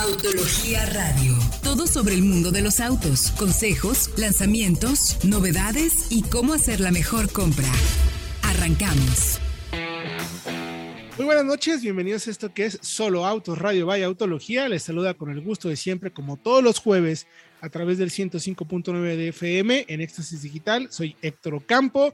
Autología Radio. Todo sobre el mundo de los autos, consejos, lanzamientos, novedades y cómo hacer la mejor compra. Arrancamos. Muy buenas noches, bienvenidos a esto que es Solo Autos Radio Vaya Autología. Les saluda con el gusto de siempre, como todos los jueves, a través del 105.9 de FM en Éxtasis Digital. Soy Héctor Ocampo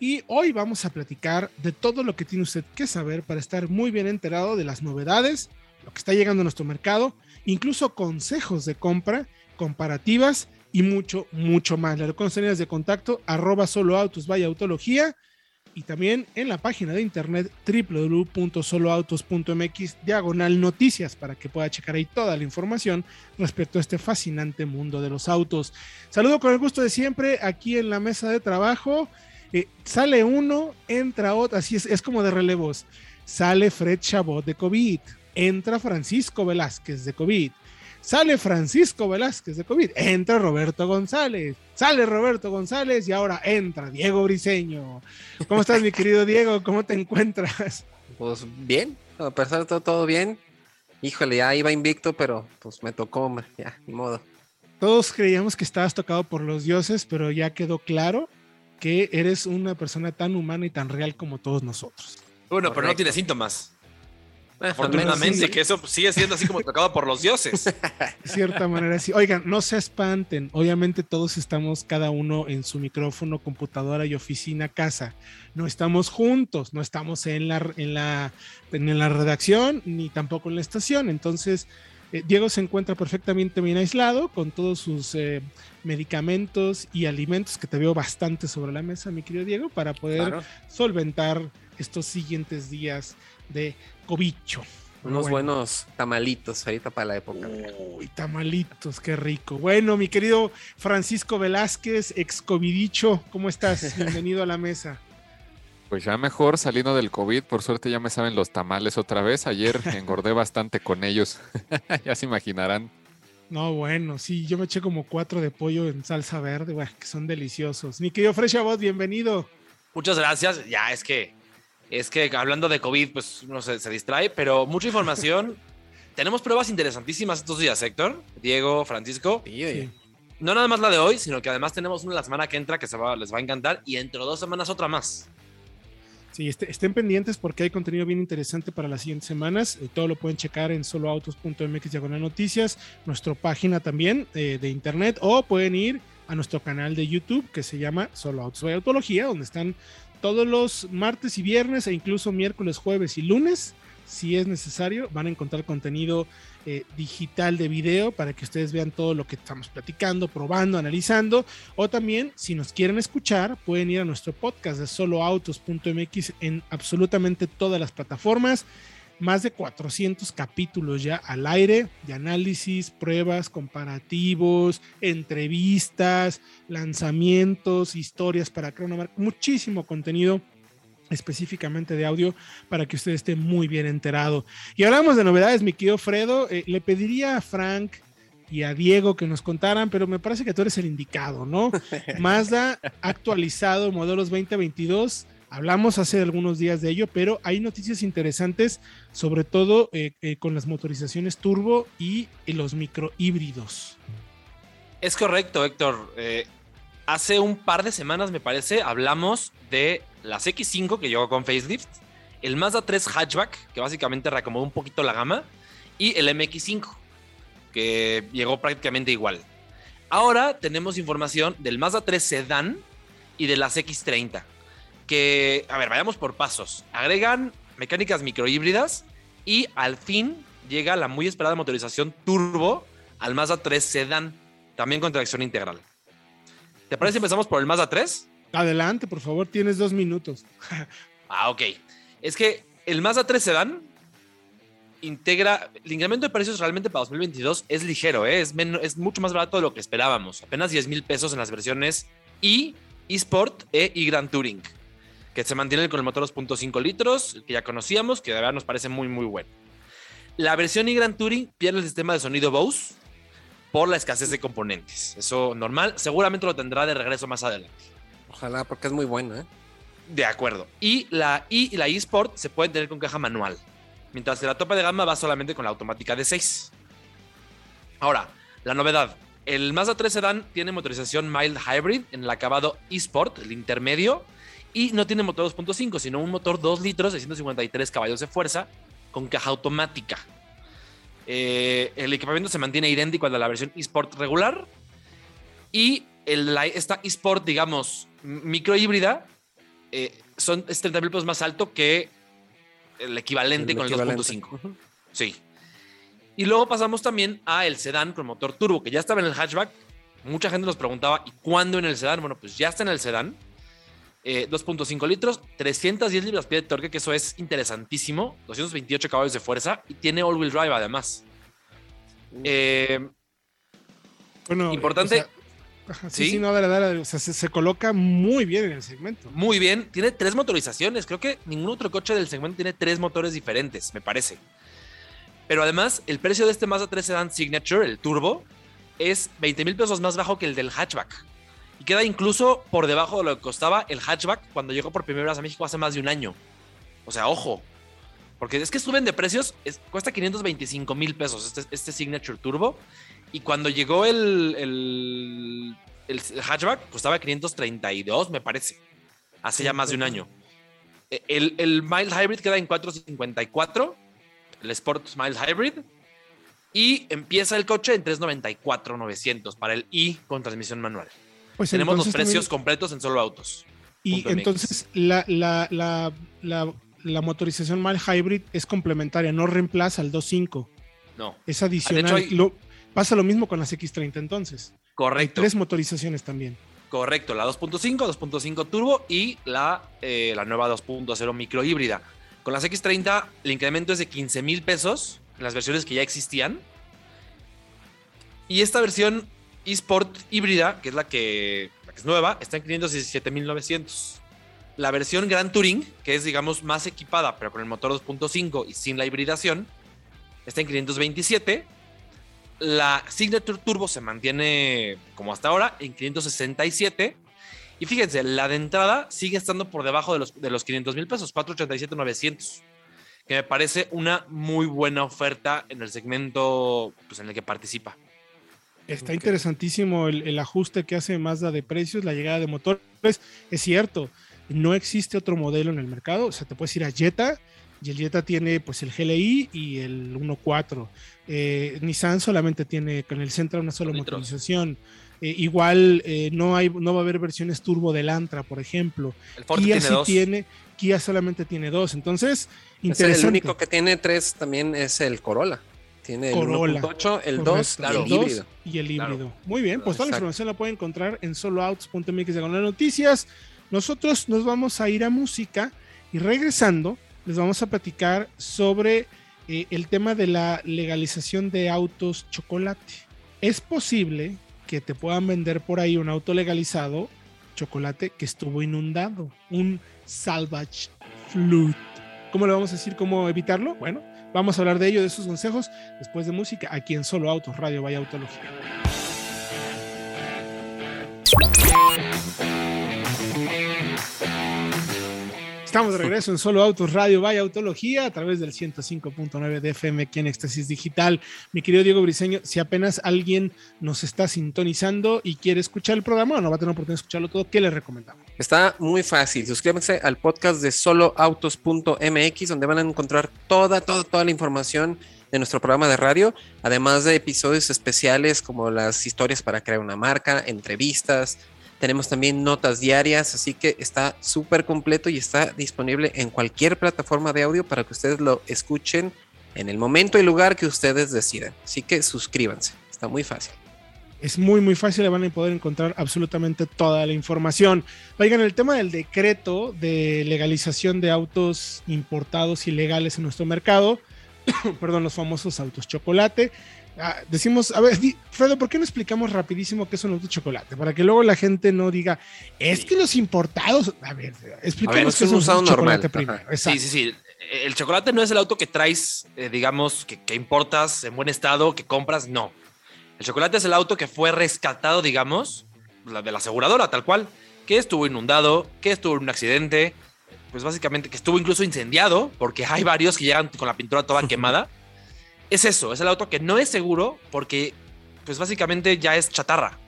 y hoy vamos a platicar de todo lo que tiene usted que saber para estar muy bien enterado de las novedades, lo que está llegando a nuestro mercado, incluso consejos de compra, comparativas y mucho, mucho más. Las líneas de contacto, arroba solo autos, vaya y también en la página de internet www.soloautos.mx, diagonal noticias, para que pueda checar ahí toda la información respecto a este fascinante mundo de los autos. Saludo con el gusto de siempre aquí en la mesa de trabajo. Eh, sale uno, entra otro, así es, es como de relevos. Sale Fred Chabot de COVID, entra Francisco Velázquez de COVID, sale Francisco Velázquez de COVID, entra Roberto González, sale Roberto González y ahora entra Diego Briseño. ¿Cómo estás, mi querido Diego? ¿Cómo te encuentras? Pues bien, a pesar de todo, todo bien. Híjole, ya iba invicto, pero pues me tocó, ya, ni modo. Todos creíamos que estabas tocado por los dioses, pero ya quedó claro que eres una persona tan humana y tan real como todos nosotros. Bueno, pero no tiene síntomas. Afortunadamente, que eso sigue siendo así como tocado por los dioses. De cierta manera, sí. Oigan, no se espanten. Obviamente todos estamos cada uno en su micrófono, computadora y oficina, casa. No estamos juntos, no estamos en la, en la, en la redacción ni tampoco en la estación. Entonces, eh, Diego se encuentra perfectamente bien aislado con todos sus eh, medicamentos y alimentos que te veo bastante sobre la mesa, mi querido Diego, para poder solventar estos siguientes días de cobicho. Unos buenos tamalitos ahorita para la época. Uy, tamalitos, qué rico. Bueno, mi querido Francisco Velázquez, ex covidicho, ¿cómo estás? Bienvenido a la mesa. Pues ya mejor saliendo del COVID, por suerte ya me saben los tamales otra vez. Ayer engordé bastante con ellos, ya se imaginarán. No, bueno, sí, yo me eché como cuatro de pollo en salsa verde, bueno, que son deliciosos. Mi querido Fresh Abot, bienvenido. Muchas gracias. Ya es que es que hablando de COVID, pues uno se, distrae, pero mucha información. Tenemos pruebas interesantísimas estos días, Héctor, Diego, Francisco. No nada más la de hoy, sino que además tenemos una la semana que entra que se va, les va a encantar y dentro de dos semanas otra más. Sí, este, estén pendientes porque hay contenido bien interesante para las siguientes semanas. Eh, todo lo pueden checar en soloautos.mx diagonal noticias, nuestra página también eh, de internet, o pueden ir a nuestro canal de YouTube que se llama Solo Autos Autología, donde están todos los martes y viernes e incluso miércoles, jueves y lunes, si es necesario, van a encontrar contenido eh, digital de video para que ustedes vean todo lo que estamos platicando, probando, analizando. O también, si nos quieren escuchar, pueden ir a nuestro podcast de soloautos.mx en absolutamente todas las plataformas más de 400 capítulos ya al aire de análisis, pruebas, comparativos, entrevistas, lanzamientos, historias para Chronomark, muchísimo contenido específicamente de audio para que usted esté muy bien enterado. Y hablamos de novedades, mi querido Fredo, eh, le pediría a Frank y a Diego que nos contaran, pero me parece que tú eres el indicado, ¿no? Mazda actualizado modelos 2022 Hablamos hace algunos días de ello, pero hay noticias interesantes, sobre todo eh, eh, con las motorizaciones turbo y, los microhíbridos. Es correcto, Héctor. Eh, hace un par de semanas, me parece, hablamos de las X5 que llegó con facelift, el Mazda 3 hatchback, que básicamente reacomodó un poquito la gama, y el MX5, que llegó prácticamente igual. Ahora tenemos información del Mazda 3 Sedan y de las X30 que, a ver, vayamos por pasos. Agregan mecánicas microhíbridas y al fin llega la muy esperada motorización turbo al Mazda 3 Sedan, también con tracción integral. ¿Te parece si empezamos por el Mazda 3? Adelante, por favor, tienes dos minutos. ah, ok. Es que el Mazda 3 Sedan integra, el incremento de precios realmente para 2022 es ligero, ¿eh? es, es mucho más barato de lo que esperábamos, apenas 10 mil pesos en las versiones I, eSport e y Grand Touring que se mantiene con el motor 2.5 litros, que ya conocíamos, que de verdad nos parece muy, muy bueno. La versión y Grand Touring pierde el sistema de sonido Bose por la escasez de componentes. Eso normal, seguramente lo tendrá de regreso más adelante. Ojalá, porque es muy bueno, ¿eh? De acuerdo. Y la i y la eSport se pueden tener con caja manual, mientras que la topa de gama va solamente con la automática de 6. Ahora, la novedad. El Mazda 3 Sedan tiene motorización mild hybrid en el acabado eSport, el intermedio, y no tiene motor 2.5, sino un motor 2 litros de 153 caballos de fuerza con caja automática. Eh, el equipamiento se mantiene idéntico al de la versión eSport regular y el, esta eSport, digamos, micro híbrida, eh, son, es 30 mil pesos más alto que el equivalente con el 2.5. Sí. Y luego pasamos también a el sedán con motor turbo, que ya estaba en el hatchback. Mucha gente nos preguntaba, ¿y cuándo en el sedán? Bueno, pues ya está en el sedán. 2.5 litros, 310 libras-pie de torque, que eso es interesantísimo. 228 caballos de fuerza y tiene all-wheel drive además. Eh, bueno, importante. sí, sí, no, dale, dale, o sea, se, coloca muy bien en el segmento. Muy bien, tiene tres motorizaciones. Creo que ningún otro coche del segmento tiene tres motores diferentes, me parece. Pero además, el precio de este Mazda 3 Sedan Signature, el turbo, es 20 mil pesos más bajo que el del hatchback. Y queda incluso por debajo de lo que costaba el hatchback cuando llegó por primera vez a México hace más de un año. O sea, ojo. Porque es que suben de precios, cuesta 525 mil pesos este, este, Signature Turbo. Y cuando llegó el, el, el, hatchback, costaba 532, me parece. Hace ya más de un año. E, el, el Mild Hybrid queda en 454. El Sport Mild Hybrid. Y empieza el coche en 394,900 para el I con transmisión manual. Pues Tenemos los precios completos en solo autos. Y entonces la, la, la, la, motorización mal hybrid es complementaria, no reemplaza al 2.5. No. Es adicional. lo, pasa lo mismo con las X30 entonces. Correcto. tres motorizaciones también. Correcto, la 2.5, 2.5 turbo y la, eh, la nueva 2.0 micro híbrida. Con las X30 el incremento es de 15 mil pesos en las versiones que ya existían. Y esta versión eSport híbrida, que es la que, es nueva, está en 517.900. La versión Grand Touring, que es, digamos, más equipada, pero con el motor 2.5 y sin la hibridación, está en 527. La Signature Turbo se mantiene como hasta ahora en 567. Y fíjense, la de entrada sigue estando por debajo de los, de los 500 mil pesos, 487,900. Que me parece una muy buena oferta en el segmento pues, en el que participa. Está interesantísimo el, ajuste que hace Mazda de precios, la llegada de motores. Es cierto, no existe otro modelo en el mercado. O sea, te puedes ir a Jetta y el Jetta tiene pues el GLI y el 1.4. Eh, Nissan solamente tiene con el Sentra una sola motorización. Eh, igual eh, no, hay, no va a haber versiones turbo del Antra, por ejemplo. El Kia tiene sí tiene, Kia solamente tiene dos. Entonces, interesante. el único que tiene tres también es el Corolla. Tiene el 1.8, el 2 y el híbrido. Y el híbrido. Muy bien, pues toda la información la pueden encontrar en soloouts.mx de noticias. Nosotros nos vamos a ir a música y regresando les vamos a platicar sobre eh, el tema de la legalización de autos chocolate. Es posible que te puedan vender por ahí un auto legalizado chocolate que estuvo inundado, un salvage flute. ¿Cómo le vamos a decir cómo evitarlo? Bueno, Vamos a hablar de ello, de sus consejos, después de música, aquí en Solo Autos Radio Vaya Autología. Estamos de regreso en Solo Autos Radio Vaya Autología a través del 105.9 de FM aquí en Éxtasis Digital. Mi querido Diego Briseño, si apenas alguien nos está sintonizando y quiere escuchar el programa o no va a tener oportunidad de escucharlo todo, ¿qué le recomendamos? Está muy fácil. Suscríbanse al podcast de soloautos.mx donde van a encontrar toda, toda, toda la información de nuestro programa de radio, además de episodios especiales como las historias para crear una marca, entrevistas, tenemos también notas diarias, así que está súper completo y está disponible en cualquier plataforma de audio para que ustedes lo escuchen en el momento y lugar que ustedes decidan. Así que suscríbanse, está muy fácil. Es muy, muy fácil, le van a poder encontrar absolutamente toda la información. Oigan, el tema del decreto de legalización de autos importados ilegales en nuestro mercado, perdón, los famosos autos chocolate, Ah, decimos, a ver, Fredo, ¿por qué no explicamos rapidísimo qué es un auto chocolate? Para que luego la gente no diga, es que los importados. A ver, explicamos qué es un auto chocolate primero. Sí, sí, sí. El chocolate no es el auto que traes, eh, digamos, que, que, importas en buen estado, que compras, no. El chocolate es el auto que fue rescatado, digamos, de la aseguradora, tal cual, que estuvo inundado, que estuvo en un accidente, pues básicamente que estuvo incluso incendiado, porque hay varios que llegan con la pintura toda quemada es eso, es el auto que no es seguro porque pues básicamente ya es chatarra.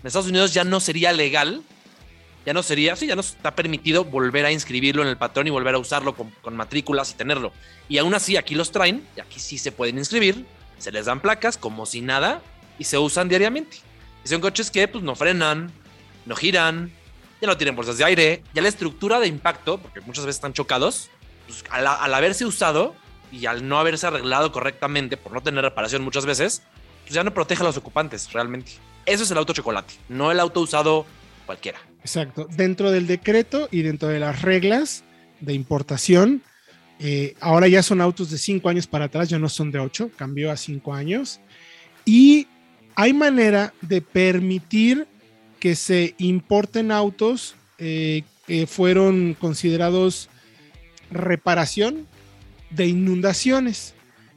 En Estados Unidos ya no sería legal, ya no sería, sí, ya no está permitido volver a inscribirlo en el patrón y volver a usarlo con, con matrículas y tenerlo. Y aún así aquí los traen, aquí sí se pueden inscribir, se les dan placas como si nada y se usan diariamente. Y son coches que pues no frenan, no giran, ya no tienen bolsas de aire, ya la estructura de impacto, porque muchas veces están chocados, pues, al, al haberse usado y al no haberse arreglado correctamente por no tener reparación muchas veces, pues ya no protege a los ocupantes realmente. Eso es el auto chocolate, no el auto usado cualquiera. Exacto. Dentro del decreto y dentro de las reglas de importación, eh, ahora ya son autos de 5 años para atrás, ya no son de 8, cambió a 5 años. Y hay manera de permitir que se importen autos eh, que fueron considerados reparación de inundaciones.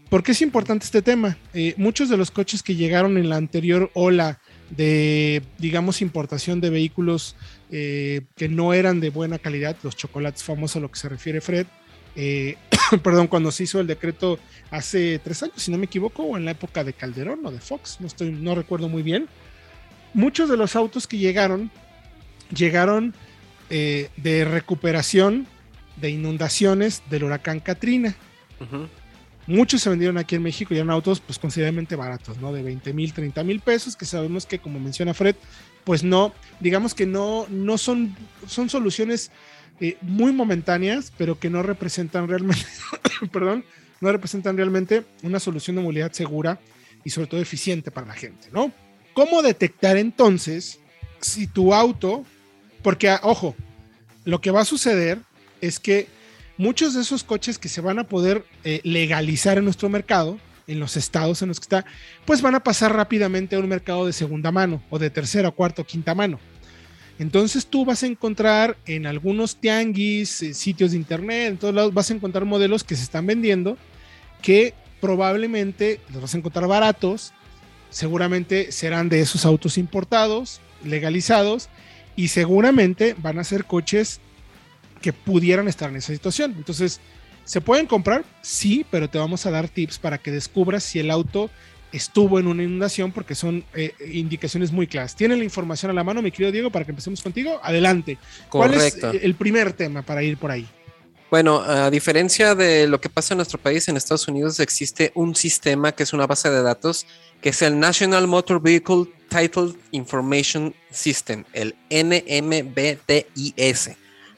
¿Por qué es importante este tema? Eh, muchos de los coches que llegaron en la anterior ola de, digamos, importación de vehículos eh, que no eran de buena calidad, los chocolates famosos a lo que se refiere Fred, eh, perdón, cuando se hizo el decreto hace tres años, si no me equivoco, o en la época de Calderón o de Fox, no, estoy, no recuerdo muy bien, muchos de los autos que llegaron, llegaron eh, de recuperación de inundaciones del huracán Katrina. Muchos se vendieron aquí en México y eran autos pues considerablemente baratos, ¿no? De 20 mil, 30 mil pesos, que sabemos que como menciona Fred, pues no, digamos que no, no son, son soluciones eh, muy momentáneas, pero que no representan realmente, perdón, no representan realmente una solución de movilidad segura y sobre todo eficiente para la gente, ¿no? ¿Cómo detectar entonces si tu auto, porque ah, ojo, lo que va a suceder es que muchos de esos coches que se van a poder eh, legalizar en nuestro mercado, en los estados en los que está, pues van a pasar rápidamente a un mercado de segunda mano o de tercera, cuarta o quinta mano. Entonces tú vas a encontrar en algunos tianguis, eh, sitios de internet, en todos lados, vas a encontrar modelos que se están vendiendo que probablemente los vas a encontrar baratos, seguramente serán de esos autos importados, legalizados, y seguramente van a ser coches que pudieran estar en esa situación. Entonces, ¿se pueden comprar? Sí, pero te vamos a dar tips para que descubras si el auto estuvo en una inundación porque son eh, indicaciones muy claras. ¿Tienen la información a la mano, mi querido Diego, para que empecemos contigo? Adelante. ¿Cuál Correcto. es el primer tema para ir por ahí? Bueno, a diferencia de lo que pasa en nuestro país, en Estados Unidos existe un sistema que es una base de datos, que es el National Motor Vehicle Title Information System, el NMBTIS.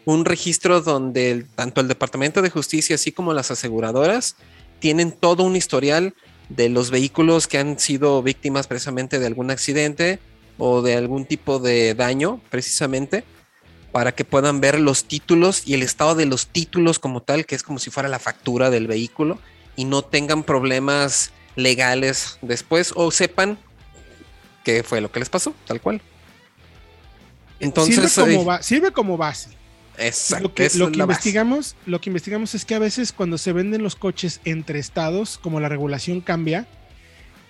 Un registro donde el- tanto el Departamento de Justicia así como las aseguradoras tienen todo un historial de los vehículos que han sido víctimas precisamente de algún accidente o de algún tipo de daño, precisamente para que puedan ver los títulos y el estado de los títulos como tal, que es como si fuera la factura del vehículo, y no tengan problemas legales después o sepan qué fue lo que les pasó, tal cual. Entonces, sirve, como eh, sirve como base. Exacto, lo que, lo que la base. investigamos, lo que investigamos es que a veces cuando se venden los coches entre estados, como la regulación cambia,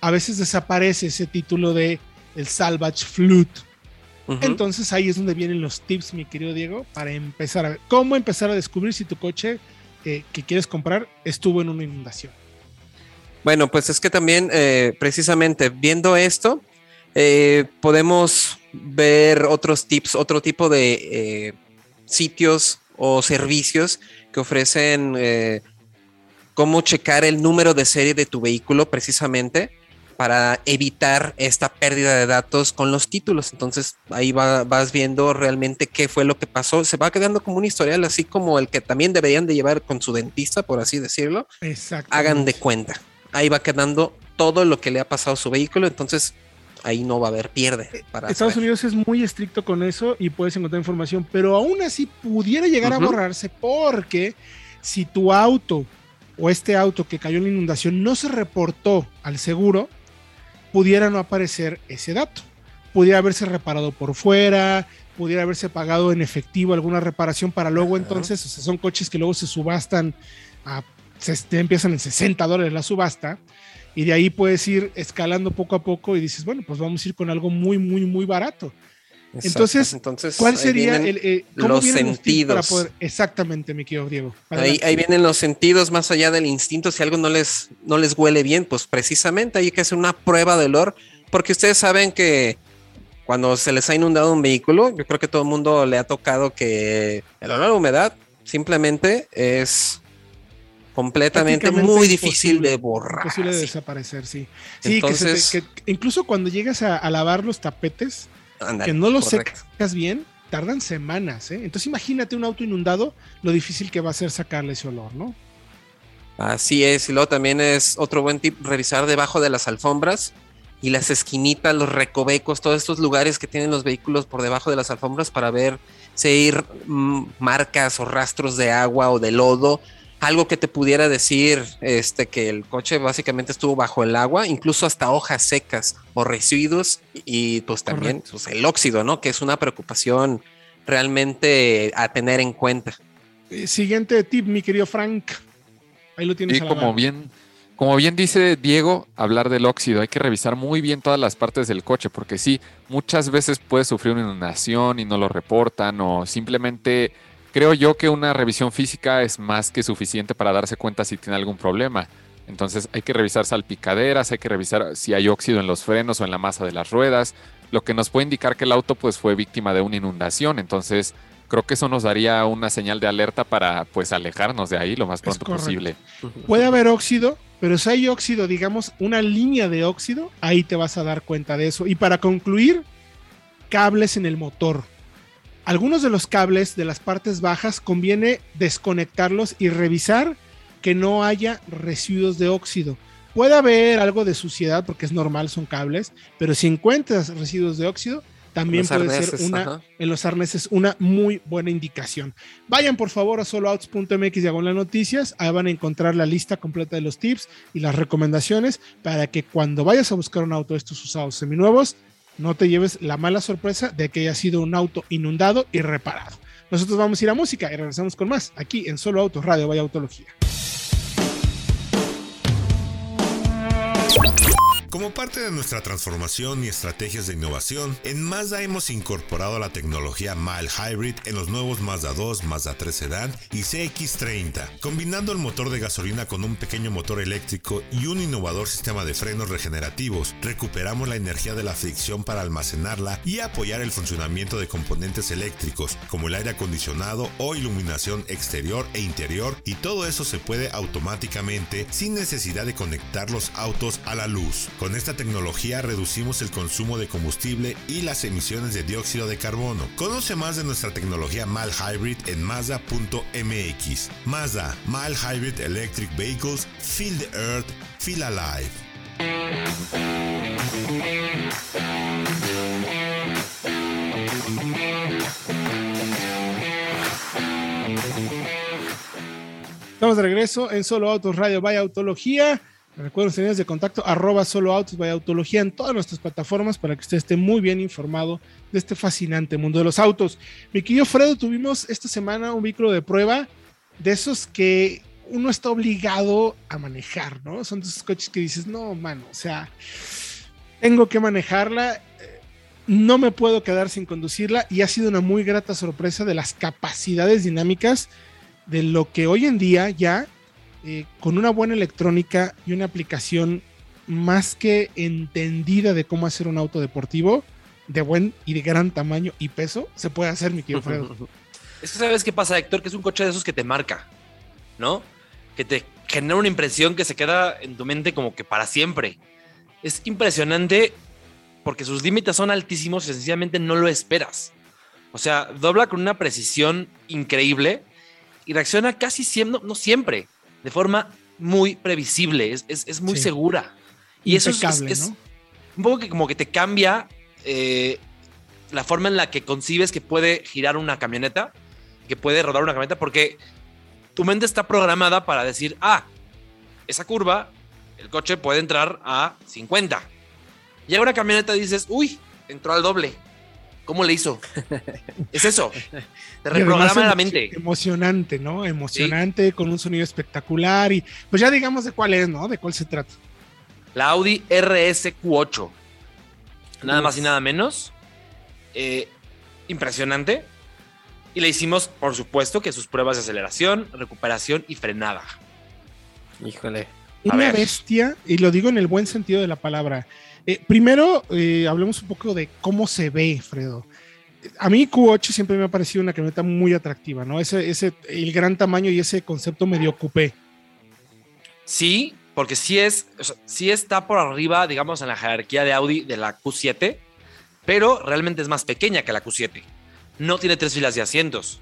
a veces desaparece ese título de el salvage flute. Entonces ahí es donde vienen los tips, mi querido Diego, para empezar a ver cómo empezar a descubrir si tu coche eh, que quieres comprar estuvo en una inundación. Bueno, pues es que también, eh, precisamente viendo esto, eh, podemos ver otros tips, otro tipo de sitios o servicios que ofrecen eh, cómo checar el número de serie de tu vehículo precisamente para evitar esta pérdida de datos con los títulos. Entonces ahí va- vas viendo realmente qué fue lo que pasó. Se va quedando como un historial, así como el que también deberían de llevar con su dentista, por así decirlo Exacto. hagan de cuenta. Ahí va quedando todo lo que le ha pasado a su vehículo, entonces ahí no va a haber pierde. Para Estados saber. Unidos es muy estricto con eso y puedes encontrar información, pero aún así pudiera llegar a borrarse porque si tu auto o este auto que cayó en la inundación no se reportó al seguro, pudiera no aparecer ese dato. Pudiera haberse reparado por fuera, pudiera haberse pagado en efectivo alguna reparación para luego entonces, o sea, son coches que luego se subastan a, se, empiezan en 60 dólares la subasta y de ahí puedes ir escalando poco a poco y dices, bueno, pues vamos a ir con algo muy, muy, muy barato. Exacto. Entonces, Entonces, ¿Cuál sería el, eh, cómo los para sentidos. poder exactamente, mi querido Diego? Ahí, ahí vienen los sentidos más allá del instinto. Si algo no les, no les huele bien, pues precisamente hay que hacer una prueba de olor porque ustedes saben que cuando se les ha inundado un vehículo, yo creo que todo el mundo le ha tocado que el olor a humedad simplemente es completamente muy difícil de borrar. Imposible de desaparecer, sí. Sí, Entonces, que, incluso cuando llegas a, lavar los tapetes, que no los secas bien, tardan semanas, ¿eh? Entonces imagínate un auto inundado, lo difícil que va a ser sacarle ese olor, ¿no? Así es, y luego también es otro buen tip revisar debajo de las alfombras y las esquinitas, los recovecos, todos estos lugares que tienen los vehículos por debajo de las alfombras para ver si hay mm, marcas o rastros de agua o de lodo algo que te pudiera decir este, que el coche básicamente estuvo bajo el agua, incluso hasta hojas secas o residuos y pues también pues, el óxido, ¿no? Que es una preocupación realmente a tener en cuenta. Eh, siguiente tip, mi querido Frank. Ahí lo tienes. Y como bien, como bien dice Diego, hablar del óxido, hay que revisar muy bien todas las partes del coche, porque sí, muchas veces puede sufrir una inundación y no lo reportan, o simplemente creo yo que una revisión física es más que suficiente para darse cuenta si tiene algún problema. Entonces hay que revisar salpicaderas, hay que revisar si hay óxido en los frenos o en la masa de las ruedas, lo que nos puede indicar que el auto pues fue víctima de una inundación. Entonces creo que eso nos daría una señal de alerta para pues alejarnos de ahí lo más pronto posible. Puede haber óxido, pero si hay óxido, digamos, una línea de óxido, ahí te vas a dar cuenta de eso. Y para concluir, cables en el motor algunos de los cables de las partes bajas conviene desconectarlos y revisar que no haya residuos de óxido. Puede haber algo de suciedad porque es normal, son cables, pero si encuentras residuos de óxido, también puede ser una en los arneses una muy buena indicación. Vayan por favor a soloouts.mx diagonal noticias, ahí van a encontrar la lista completa de los tips y las recomendaciones para que cuando vayas a buscar un auto de estos usados seminuevos, no te lleves la mala sorpresa de que haya sido un auto inundado y reparado. Nosotros vamos a ir a música y regresamos con más aquí en Solo Autos Radio Vaya Autología. Como parte de nuestra transformación y estrategias de innovación, en Mazda hemos incorporado la tecnología Mile Hybrid en los nuevos Mazda 2, Mazda 3 Sedan y CX30, combinando el motor de gasolina con un pequeño motor eléctrico y un innovador sistema de frenos regenerativos. Recuperamos la energía de la fricción para almacenarla y apoyar el funcionamiento de componentes eléctricos, como el aire acondicionado o iluminación exterior e interior, y todo eso se puede automáticamente sin necesidad de conectar los autos a la luz. Esta tecnología reducimos el consumo de combustible y las emisiones de dióxido de carbono. Conoce más de nuestra tecnología MAL Hybrid en Mazda.mx. Mazda, MAL Hybrid Electric Vehicles, Feel the Earth, Feel Alive. Estamos de regreso en Solo Autos Radio Vaya Autología. Recuerden señales de contacto arroba solo autos by autología en todas nuestras plataformas para que usted esté muy bien informado de este fascinante mundo de los autos. Mi querido Fredo, tuvimos esta semana un vehículo de prueba de esos que uno está obligado a manejar, ¿no? Son de esos coches que dices, no, mano, o sea, tengo que manejarla, no me puedo quedar sin conducirla y ha sido una muy grata sorpresa de las capacidades dinámicas de lo que hoy en día ya eh, con una buena electrónica y una aplicación más que entendida de cómo hacer un auto deportivo de buen y de gran tamaño y peso, se puede hacer, mi querido Fredo. Es que sabes qué pasa, Héctor, que es un coche de esos que te marca, ¿no? Que te genera una impresión que se queda en tu mente como que para siempre. Es impresionante porque sus límites son altísimos y sencillamente no lo esperas. O sea, dobla con una precisión increíble y reacciona casi siempre, no siempre, de forma muy previsible, es, muy segura. Y eso es, un poco que como que te cambia eh, la forma en la que concibes que puede girar una camioneta, que puede rodar una camioneta, porque tu mente está programada para decir, ah, esa curva, el coche puede entrar a 50. Llega una camioneta y dices, uy, entró al doble. ¿Cómo le hizo? es eso. Te reprograma la mente. Emocionante, ¿no? Emocionante, con un sonido espectacular. Y pues ya digamos de cuál es, ¿no? De cuál se trata. La Audi RSQ8. Nada más y nada menos. Eh, impresionante. Y le hicimos, por supuesto, que sus pruebas de aceleración, recuperación y frenada. Híjole. una bestia, y lo digo en el buen sentido de la palabra. Eh, primero, eh, hablemos un poco de cómo se ve, Fredo. A mí Q8 siempre me ha parecido una camioneta muy atractiva, ¿no? Ese, ese, el gran tamaño y ese concepto medio coupé. Sí, porque sí es, sí está por arriba, digamos, en la jerarquía de Audi de la Q7, pero realmente es más pequeña que la Q7. No tiene tres filas de asientos,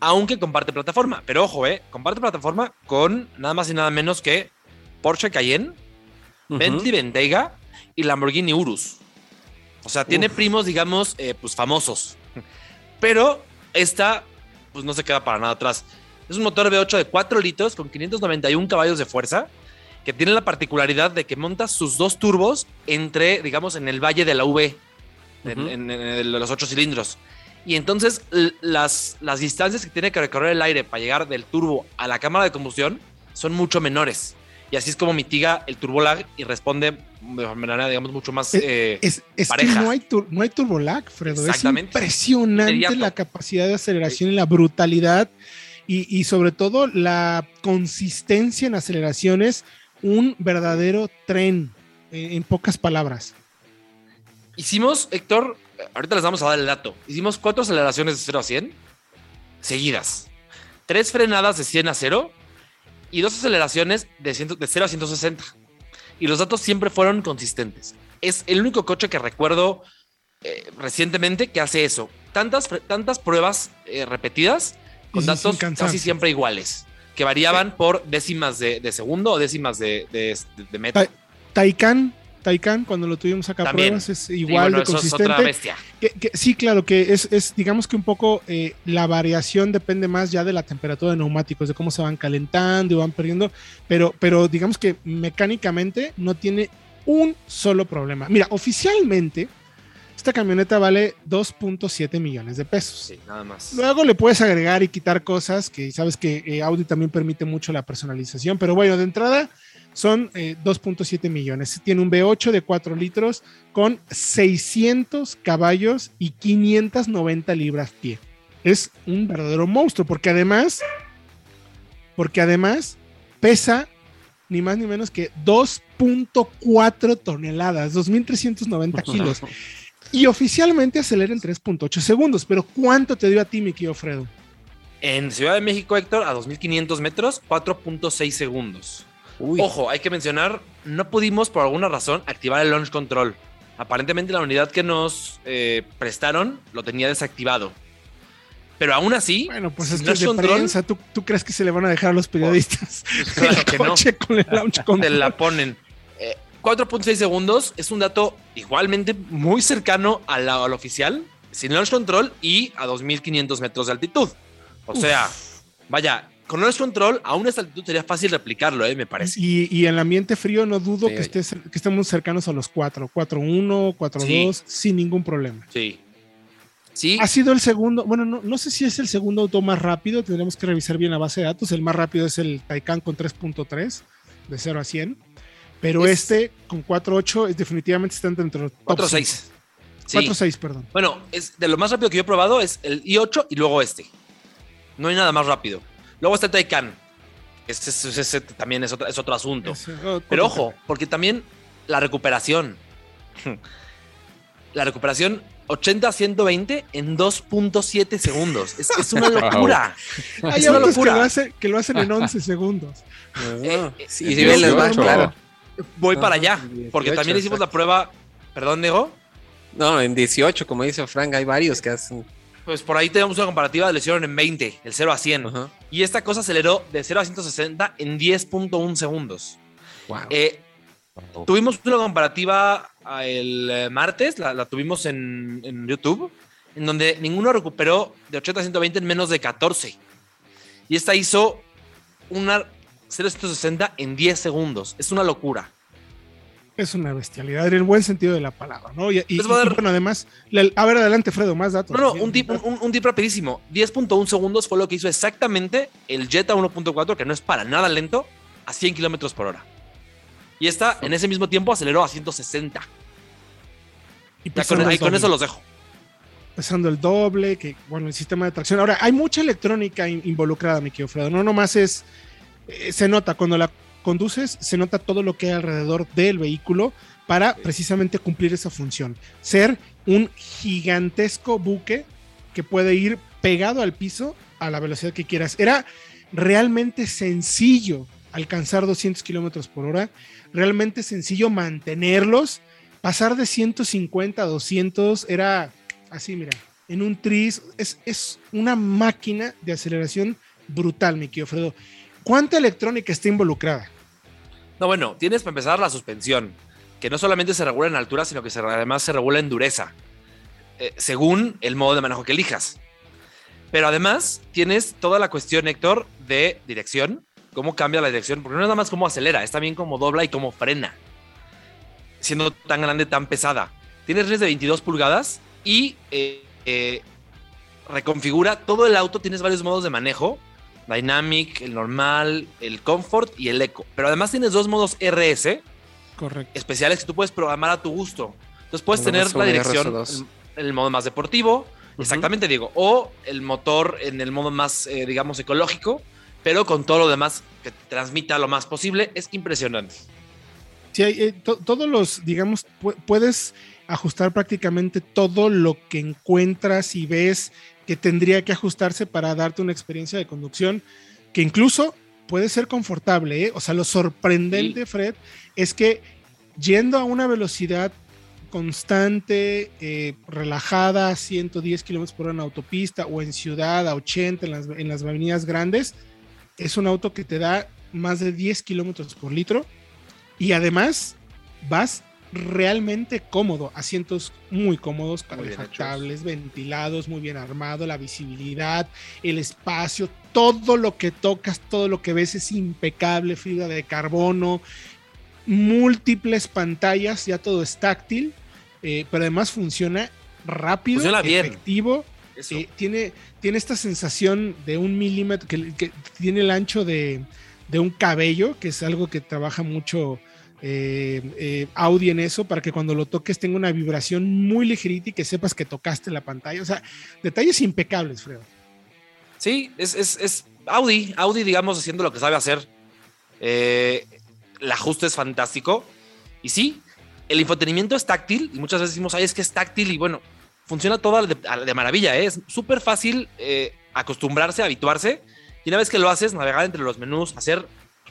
aunque comparte plataforma. Pero ojo, eh, comparte plataforma con nada más y nada menos que Porsche Cayenne, Bentley Bentayga y Lamborghini Urus. O sea, tiene primos, digamos, eh, pues famosos. Pero esta, pues no se queda para nada atrás. Es un motor V8 de 4 litros con 591 caballos de fuerza, que tiene la particularidad de que monta sus dos turbos entre, digamos, en el valle de la V, en, los 8 cilindros. Y entonces las, las distancias que tiene que recorrer el aire para llegar del turbo a la cámara de combustión son mucho menores y así es como mitiga el turbolag y responde de manera, digamos, mucho más eh, es, que no hay, no hay turbolag, Fredo. Es impresionante la capacidad de aceleración y la brutalidad y, sobre todo la consistencia en aceleraciones, un verdadero tren, en pocas palabras. Hicimos, Héctor, ahorita les vamos a dar el dato. Hicimos cuatro aceleraciones de 0 a 100 seguidas. Tres frenadas de 100 a 0 y dos aceleraciones de, 0 a 160. Y los datos siempre fueron consistentes. Es el único coche que recuerdo eh, recientemente que hace eso. Tantas, tantas pruebas eh, repetidas con datos casi siempre iguales, que variaban por décimas de, segundo o décimas de, de, metro. Taycan Taycan, cuando lo tuvimos acá pruebas, es igual de consistente. sí, claro, que es, es, digamos que un poco eh, la variación depende más ya de la temperatura de neumáticos, de cómo se van calentando y van perdiendo, pero, pero digamos que mecánicamente no tiene un solo problema. Mira, oficialmente, esta camioneta vale 2.7 millones de pesos. Sí, nada más. Luego le puedes agregar y quitar cosas que sabes que eh, Audi también permite mucho la personalización, pero bueno, de entrada son 2.7 eh, millones. Tiene un V8 de 4 litros con 600 caballos y 590 libras pie. Es un verdadero monstruo porque además, porque además pesa ni más ni menos que 2.4 toneladas, 2.390 kilos. y oficialmente acelera en 3.8 segundos. Pero ¿cuánto te dio a ti, mi querido Fredo? En Ciudad de México, Héctor, a 2.500 metros, 4.6 segundos. Ojo, hay que mencionar, no pudimos por alguna razón activar el launch control. Aparentemente la unidad que nos eh, prestaron lo tenía desactivado. Pero aún así, bueno, pues es que es de prensa. ¿Tú, crees que se le van a dejar a los periodistas? Pues, claro que no. Con el launch control. Te la ponen. 4.6 eh, segundos es un dato igualmente muy cercano al, al oficial, sin launch control y a 2.500 metros de altitud. O sea, vaya, con launch control, a esta altitud sería fácil replicarlo, ¿eh? me parece. Y, y en el ambiente frío no dudo que, estés, que estemos cercanos a los 4, 4-1, 4-2, sin ningún problema. Sí. Sí. Ha sido el segundo, bueno, no, no, sé si es el segundo auto más rápido, tendremos que revisar bien la base de datos. El más rápido es el Taycan con 3.3, de 0 a 100. Pero este con 4.8 es definitivamente está dentro de 4.6. 4.6, perdón. Bueno, es de lo más rápido que yo he probado es el i8 y luego este. No hay nada más rápido. Luego está el Taycan. Ese, también es otro, es otro asunto. Pero ojo, porque también la recuperación. La recuperación 80-120 en 2.7 segundos. Es, una locura. Hay una locura. Que, lo hace, que lo hacen en 11 segundos. Eh, eh, y si bien les va, claro. Voy para allá, porque también hicimos la prueba. ¿Perdón, Nego? No, en 18, como dice Frank, hay varios que hacen pues por ahí tenemos una comparativa, le hicieron en 20, el 0 a 100. Y esta cosa aceleró de 0 a 160 en 10.1 segundos. Eh, tuvimos una comparativa el eh, martes, la, tuvimos en, YouTube, en donde ninguno recuperó de 80 a 120 en menos de 14. Y esta hizo una 0 a 160 en 10 segundos. Es una locura es una bestialidad en el buen sentido de la palabra, ¿no? Y, bueno, además, a ver, adelante, Fredo, más datos. No, no, un tip, un, tip rapidísimo. 10.1 segundos fue lo que hizo exactamente el Jetta 1.4, que no es para nada lento, a 100 kilómetros por hora. Y esta, en ese mismo tiempo, aceleró a 160. Y con, ahí, con eso los dejo. Pesando el doble, que, bueno, el sistema de tracción. Ahora, hay mucha electrónica involucrada, mi querido Fredo. No nomás es. Eh, se nota cuando la conduces, se nota todo lo que hay alrededor del vehículo para precisamente cumplir esa función. Ser un gigantesco buque que puede ir pegado al piso a la velocidad que quieras. Era realmente sencillo alcanzar 200 kilómetros por hora, realmente sencillo mantenerlos. Pasar de 150 a 200 era así, mira, en un tris. Es, es una máquina de aceleración brutal, mi querido Fredo. ¿Cuánta electrónica está involucrada? No, bueno, tienes para empezar la suspensión, que no solamente se regula en altura, sino que además se regula en dureza, eh, según el modo de manejo que elijas. Pero además tienes toda la cuestión, Héctor, de dirección, cómo cambia la dirección, porque no es nada más cómo acelera, es también cómo dobla y cómo frena, siendo tan grande, tan pesada. Tienes redes de 22 pulgadas y eh, eh, reconfigura todo el auto, tienes varios modos de manejo Dynamic, el normal, el Comfort y el Eco. Pero además tienes dos modos RS Correcto. especiales que tú puedes programar a tu gusto. Entonces puedes tener la dirección en el modo más deportivo, exactamente digo, o el motor en el modo más, eh, digamos, ecológico, pero con todo lo demás que transmita lo más posible. Es impresionante. Sí, eh, todos los, digamos, puedes ajustar prácticamente todo lo que encuentras y ves que tendría que ajustarse para darte una experiencia de conducción que incluso puede ser confortable. ¿eh? O sea, lo sorprendente, Fred, es que yendo a una velocidad constante, eh, relajada, 110 kilómetros por hora en autopista o en ciudad a 80 en las, en las avenidas grandes, es un auto que te da más de 10 kilómetros por litro y además vas realmente cómodo, asientos muy cómodos, calefactables, ventilados, muy bien armado, la visibilidad, el espacio, todo lo que tocas, todo lo que ves es impecable, fibra de carbono, múltiples pantallas, ya todo es táctil, eh, pero además funciona rápido, efectivo. Eh, tiene, tiene esta sensación de un milímetro, que, tiene el ancho de, de un cabello, que es algo que trabaja mucho eh, eh, Audi en eso para que cuando lo toques tenga una vibración muy ligerita y que sepas que tocaste la pantalla. O sea, detalles impecables, Fredo. Sí, es, Audi, Audi, digamos, haciendo lo que sabe hacer. Eh, el ajuste es fantástico. Y sí, el infotenimiento es táctil y muchas veces decimos, ay, es que es táctil y bueno, funciona todo de, maravilla. Es súper fácil acostumbrarse, habituarse. Y una vez que lo haces, navegar entre los menús, hacer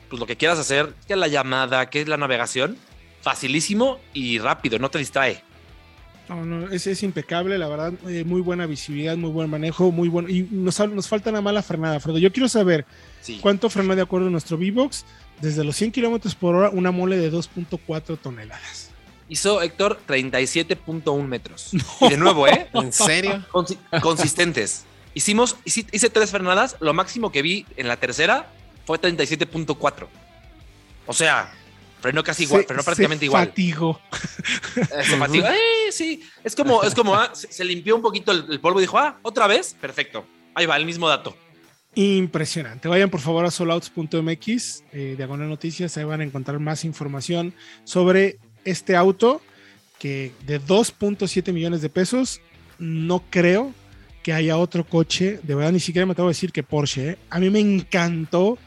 pues lo que quieras hacer, que es la llamada, que es la navegación, facilísimo y rápido, no te distrae. No, no, ese es impecable, la verdad, eh, muy buena visibilidad, muy buen manejo, muy bueno. Y nos, nos falta una mala frenada, Fredo. Yo quiero saber cuánto frena de acuerdo a nuestro V-Box. Desde los 100 kilómetros por hora, una mole de 2.4 toneladas. Hizo Héctor 37.1 metros. Y de nuevo, ¿eh? ¿En serio? consistentes. Hicimos, hice tres frenadas. Lo máximo que vi en la tercera fue 37.4. O sea, frenó casi igual, frenó prácticamente igual. Fatigo. Eh, se fatigó. Eh, sí, es como, es como ah, se, limpió un poquito el, polvo y dijo, ah, otra vez, perfecto. Ahí va, el mismo dato. Impresionante. Vayan por favor a solouts.mx, eh, diagonal noticias, ahí van a encontrar más información sobre este auto que de 2.7 millones de pesos, no creo que haya otro coche, de verdad ni siquiera me atrevo a decir que Porsche, ¿eh? a mí me encantó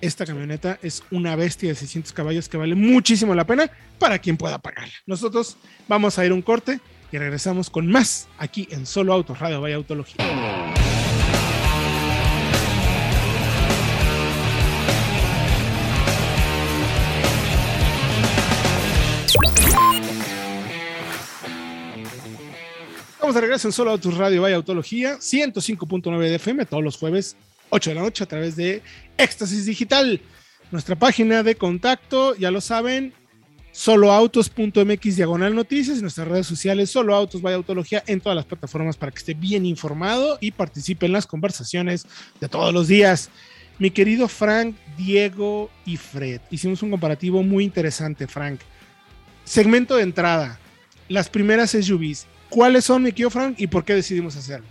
esta camioneta es una bestia de 600 caballos que vale muchísimo la pena para quien pueda pagarla. Nosotros vamos a ir un corte y regresamos con más aquí en Solo Autos Radio Vaya Autología. Vamos a regresar en Solo Autos Radio Vaya Autología, 105.9 de FM todos los jueves 8 de la noche a través de Éxtasis Digital. Nuestra página de contacto, ya lo saben, soloautos.mx diagonal noticias y nuestras redes sociales, solo autos, vaya autología en todas las plataformas para que esté bien informado y participe en las conversaciones de todos los días. Mi querido Frank, Diego y Fred, hicimos un comparativo muy interesante, Frank. Segmento de entrada, las primeras SUVs. ¿Cuáles son, mi querido Frank, y por qué decidimos hacerlo?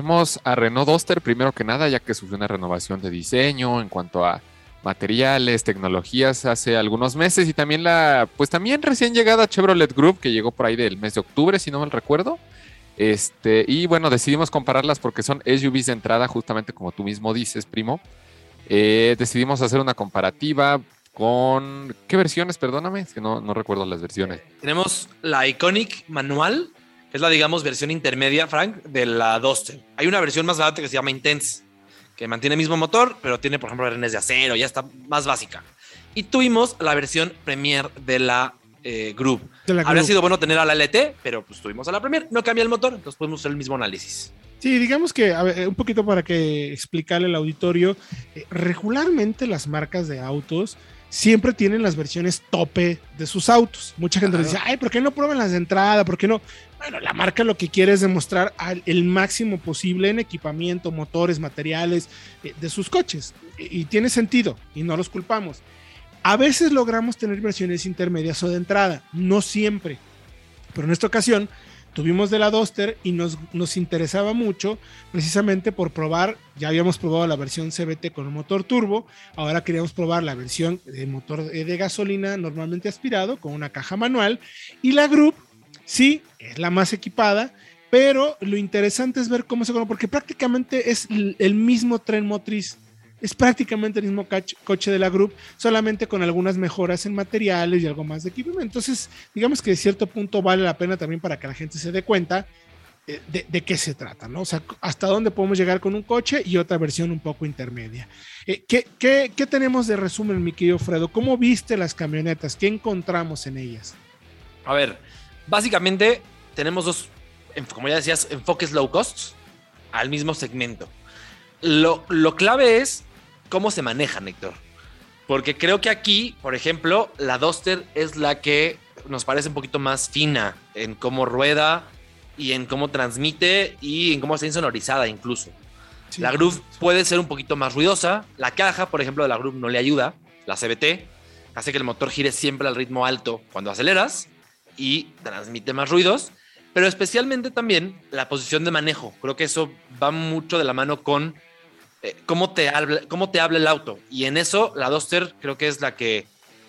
Tenemos a Renault Duster primero que nada, ya que sufrió una renovación de diseño en cuanto a materiales, tecnologías hace algunos meses y también la, pues también recién llegada Chevrolet Group que llegó por ahí del mes de octubre, si no mal recuerdo. Este, y bueno, decidimos compararlas porque son SUVs de entrada, justamente como tú mismo dices, primo. eh, decidimos hacer una comparativa con... ¿Qué versiones? Perdóname, es que no, no recuerdo las versiones. Tenemos la Iconic manual, es la, digamos, versión intermedia, Frank, de la Duster. Hay una versión más barata que se llama Intense, que mantiene el mismo motor, pero tiene, por ejemplo, renes de acero, ya está más básica. Y tuvimos la versión Premier de la eh, Group. De la Habría Group. sido bueno tener a la LT, pero pues tuvimos a la Premier, no cambia el motor, entonces podemos hacer el mismo análisis. Sí, digamos que a ver, un poquito para que explicarle al auditorio, eh, regularmente las marcas de autos siempre tienen las versiones tope de sus autos. Mucha gente Claro. dice, ay, ¿por qué no prueban las de entrada? ¿Por qué no? Bueno, la marca lo que quiere es demostrar al- el máximo posible en equipamiento, motores, materiales eh, de sus coches. Y, y tiene sentido, y no los culpamos. A veces logramos tener versiones intermedias o de entrada, no siempre. Pero en esta ocasión tuvimos de la Duster y nos, nos interesaba mucho precisamente por probar, ya habíamos probado la versión CBT con un motor turbo, ahora queríamos probar la versión de motor de gasolina normalmente aspirado con una caja manual y la Group sí es la más equipada, pero lo interesante es ver cómo se conoce, porque prácticamente es el mismo tren motriz. Es prácticamente el mismo coche de la Group, solamente con algunas mejoras en materiales y algo más de equipamiento. Entonces, digamos que de cierto punto vale la pena también para que la gente se dé cuenta eh, de, qué se trata, ¿no? O sea, hasta dónde podemos llegar con un coche y otra versión un poco intermedia. Eh, ¿qué, qué, qué tenemos de resumen, mi querido Fredo? ¿Cómo viste las camionetas? ¿Qué encontramos en ellas? A ver, básicamente tenemos dos, como ya decías, enfoques low cost al mismo segmento. Lo, lo clave es cómo se manejan, Héctor. Porque creo que aquí, por ejemplo, la Duster es la que nos parece un poquito más fina en cómo rueda y en cómo transmite y en cómo está insonorizada incluso. Sí. La Groove puede ser un poquito más ruidosa. La caja, por ejemplo, de la Groove no le ayuda. La CBT hace que el motor gire siempre al ritmo alto cuando aceleras y transmite más ruidos. Pero especialmente también la posición de manejo. Creo que eso va mucho de la mano con eh, cómo, te habla, cómo te habla el auto. Y en eso la Duster creo que es la que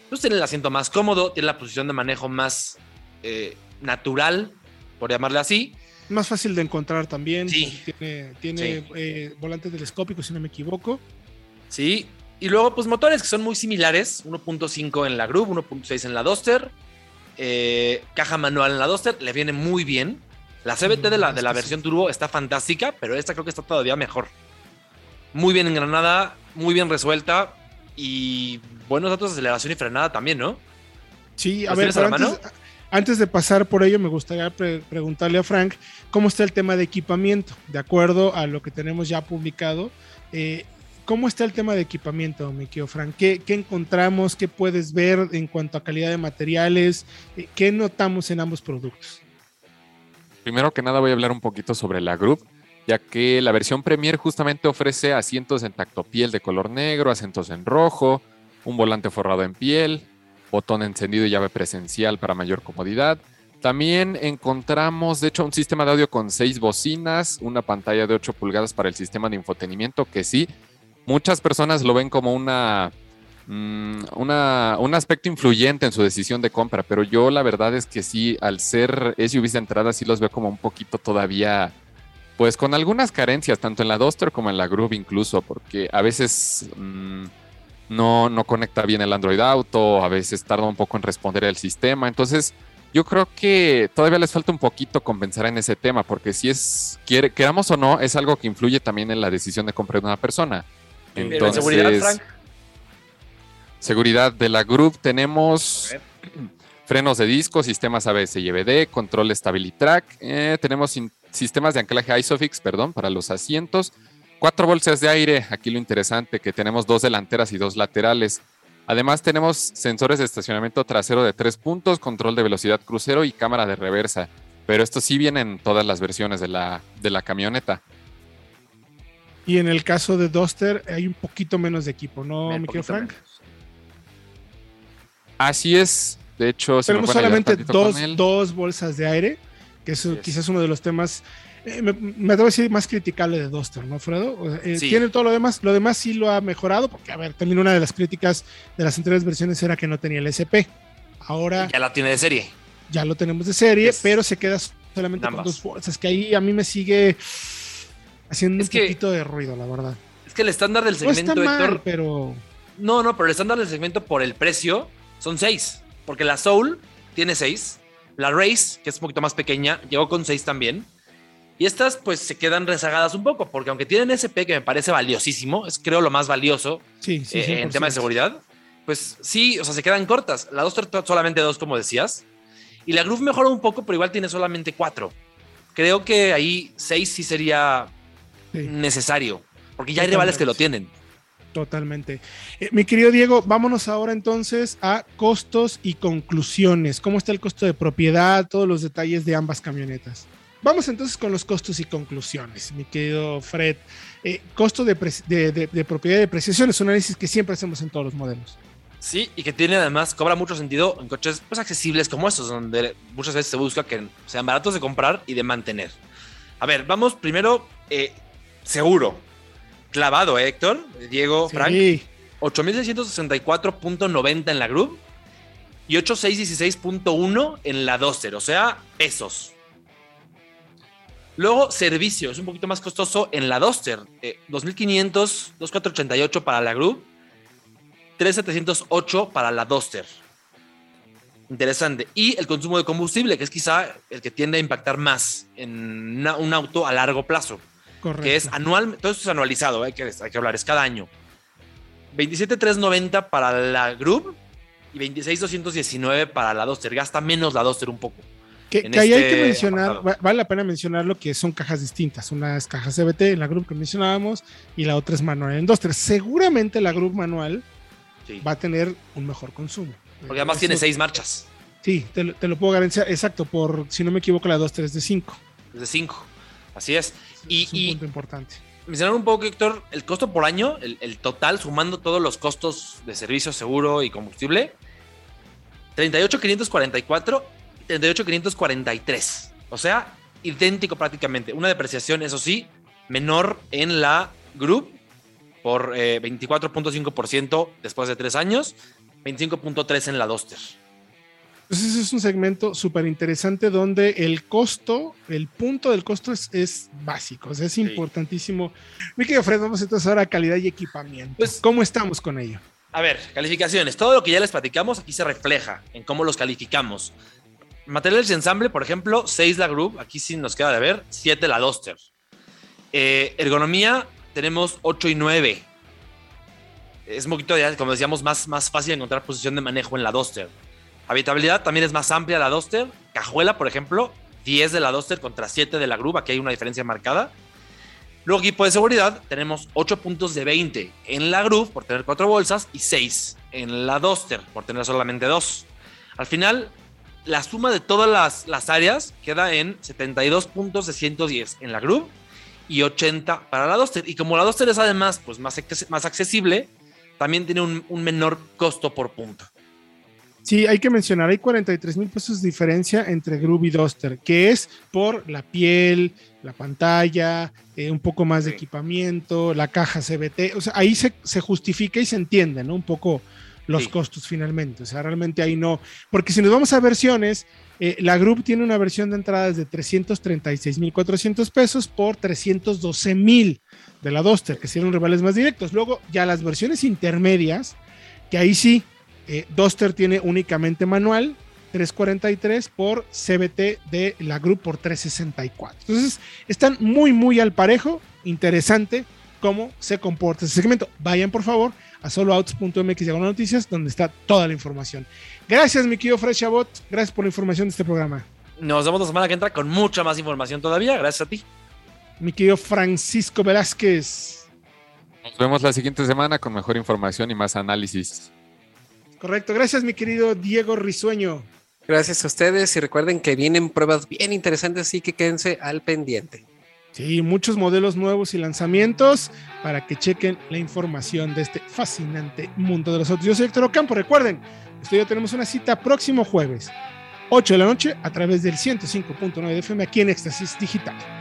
pues, tiene el asiento más cómodo, tiene la posición de manejo más eh, natural, por llamarle así. Más fácil de encontrar también. Sí. Tiene, tiene Sí. eh, volantes telescópicos, si no me equivoco. Sí. Y luego, pues motores que son muy similares: 1.5 en la Groove, 1.6 en la Duster, eh, caja manual en la Duster, le viene muy bien. La CBT de la, de la versión turbo está fantástica, pero esta creo que está todavía mejor. Muy bien engranada, muy bien resuelta y buenos datos de aceleración y frenada también, ¿no? Sí, a ¿Los ver, a la antes, antes de pasar por ello, me gustaría pre- preguntarle a Frank cómo está el tema de equipamiento, de acuerdo a lo que tenemos ya publicado. eh, ¿Cómo está el tema de equipamiento, mi querido Frank? ¿Qué, qué encontramos? ¿Qué puedes ver en cuanto a calidad de materiales? Eh, ¿Qué notamos en ambos productos? Primero que nada voy a hablar un poquito sobre la Group, ya que la versión Premier justamente ofrece asientos en tacto piel de color negro, asientos en rojo, un volante forrado en piel, botón encendido y llave presencial para mayor comodidad. También encontramos, de hecho, un sistema de audio con seis bocinas, una pantalla de 8 pulgadas para el sistema de infotenimiento, que sí, muchas personas lo ven como una, mm, una, un aspecto influyente en su decisión de compra, pero yo la verdad es que sí, al ser SUVs de entrada, sí los veo como un poquito todavía, pues con algunas carencias, tanto en la Duster como en la Groove incluso, porque a veces mm, no, no conecta bien el Android Auto, a veces tarda un poco en responder el sistema, entonces yo creo que todavía les falta un poquito compensar en ese tema, porque si es, quiere, queramos o no, es algo que influye también en la decisión de compra de una persona. Pero en Entonces, seguridad, Frank. Seguridad de la Group tenemos frenos de disco, sistemas ABS y EBD, control Stabilitrack, eh, tenemos sistemas de anclaje ISOFIX, perdón, para los asientos, cuatro bolsas de aire, aquí lo interesante que tenemos dos delanteras y dos laterales. Además tenemos sensores de estacionamiento trasero de tres puntos, control de velocidad crucero y cámara de reversa. Pero esto sí viene en todas las versiones de la, de la camioneta. Y en el caso de Duster hay un poquito menos de equipo, ¿no, mi querido Frank? menos. Así es. De hecho, si Tenemos solamente dos, dos bolsas de aire, que es. quizás uno de los temas, eh, me, me atrevo a decir, más criticable de Duster, ¿no, Fredo? Eh, Sí. Tiene todo lo demás, lo demás sí lo ha mejorado, porque, a ver, también una de las críticas de las anteriores versiones era que no tenía el SP. Ahora Ya la tiene de serie. ya lo tenemos de serie, Es- pero se queda solamente con dos bolsas, que ahí a mí me sigue haciendo Es un que- poquito de ruido, la verdad. Es que el estándar del No segmento, está mal, Héctor. pero No, no, pero el estándar del segmento por el precio son 6. Porque la Soul tiene 6. La Race, que es un poquito más pequeña, llegó con 6 también. Y estas pues se quedan rezagadas un poco, porque aunque tienen SP que me parece valiosísimo, es creo lo más valioso sí, sí, eh, en 100%. tema de seguridad, pues sí, o sea, se quedan cortas. La Duster solamente dos, como decías. Y la Groove mejora un poco, pero igual tiene solamente 4. Creo que ahí 6 sí sería Sí. necesario, porque ya hay rivales que lo tienen. Totalmente. Eh, mi querido Diego, vámonos ahora entonces a costos y conclusiones. ¿Cómo está el costo de propiedad? Todos los detalles de ambas camionetas. Vamos entonces con los costos y conclusiones, mi querido Fred. Eh, costo de, de- de- de propiedad y depreciación es un análisis que siempre hacemos en todos los modelos. Sí, y que tiene además, cobra mucho sentido en coches pues, accesibles como estos, donde muchas veces se busca que sean baratos de comprar y de mantener. A ver, vamos primero, eh, seguro, clavado, ¿eh, Héctor, Diego, Frank, Sí, 8664.90 en la Group y 8616.1 en la Duster, o sea, pesos. Luego, servicio, es un poquito más costoso en la Duster, eh, 2500, 2488 para la Group, 3708 para la Duster. Interesante. Y el consumo de combustible, que es quizá el que tiende a impactar más en una- un auto a largo plazo correcto. que es anual, todo esto es anualizado, hay que, hay que hablar, es cada año. 27,390 para la Group y 26,219 para la Duster. Gasta menos la Duster un poco. Que, en que ahí hay este que mencionar, apartado. va- vale la pena mencionar lo que son cajas distintas. Una es caja CBT, la Group que mencionábamos, y la otra es manual en Duster. Seguramente la Group manual Sí. va a tener un mejor consumo. Porque además Eso- tiene seis marchas, Sí, te, lo- te lo puedo garantizar. Exacto, por si no me equivoco, la 2 3 de 5. es de 5. Así es. Y, es un y punto importante. mencionar un poco, Héctor, el costo por año, el, el total, sumando todos los costos de servicio, seguro y combustible, 38,544 y 38,543. O sea, idéntico prácticamente. Una depreciación, eso sí, menor en la Group por eh, 24.5% después de tres años, 25.3% en la Duster. Entonces es un segmento súper interesante donde el costo, el punto del costo es, es básico, o sea, es importantísimo. Mi querido Fred, vamos entonces ahora a calidad y equipamiento. Pues- ¿Cómo estamos con ello? A ver, calificaciones. Todo lo que ya les platicamos aquí se refleja en cómo los calificamos. Materiales de ensamble, por ejemplo, 6 la Group, aquí sí nos queda de ver, 7 la Duster. Eh, ergonomía, tenemos 8 y 9. Es un poquito, ya, como decíamos, más, más fácil encontrar posición de manejo en la Duster. Habitabilidad también es más amplia la Duster. Cajuela, por ejemplo, 10 de la Duster contra 7 de la Group, aquí hay una diferencia marcada. Luego, equipo de seguridad, tenemos 8 puntos de 20 en la Groove por tener 4 bolsas y 6 en la Duster por tener solamente 2. Al final, la suma de todas las, las áreas queda en 72 puntos de 110 en la Groove y 80 para la Duster. Y como la Duster es además pues, más, más accesible, también tiene un, un menor costo por punto. Sí, hay que mencionar, hay 43 mil pesos de diferencia entre Groove y Duster, que es por la piel, la pantalla, eh, un poco más de Sí. equipamiento, la caja CBT, o sea, ahí se, se justifica y se entiende, ¿no? Un poco los Sí. costos finalmente, o sea, realmente ahí no, porque si nos vamos a versiones, eh, la Group tiene una versión de entradas de 336.400 pesos por 312.000 de la Duster, que serían rivales más directos. Luego, ya las versiones intermedias, que ahí sí, eh, Duster tiene únicamente manual, 343 por CBT de la Group por 364. Entonces, están muy, muy al parejo. Interesante cómo se comporta ese segmento. Vayan, por favor, a soloouts.mx noticias, donde está toda la información. Gracias, mi querido Fred Chabot. Gracias por la información de este programa. Nos vemos la semana que entra con mucha más información todavía. Gracias a ti. Mi querido Francisco Velázquez. Nos vemos la siguiente semana con mejor información y más análisis. Correcto. Gracias, mi querido Diego Risueño. Gracias a ustedes y recuerden que vienen pruebas bien interesantes, así que quédense al pendiente. Sí, muchos modelos nuevos y lanzamientos para que chequen la información de este fascinante mundo de los autos. Yo soy Héctor Ocampo. Recuerden, esto ya tenemos una cita próximo jueves, 8 de la noche, a través del 105.9 de FM aquí en Éxtasis Digital.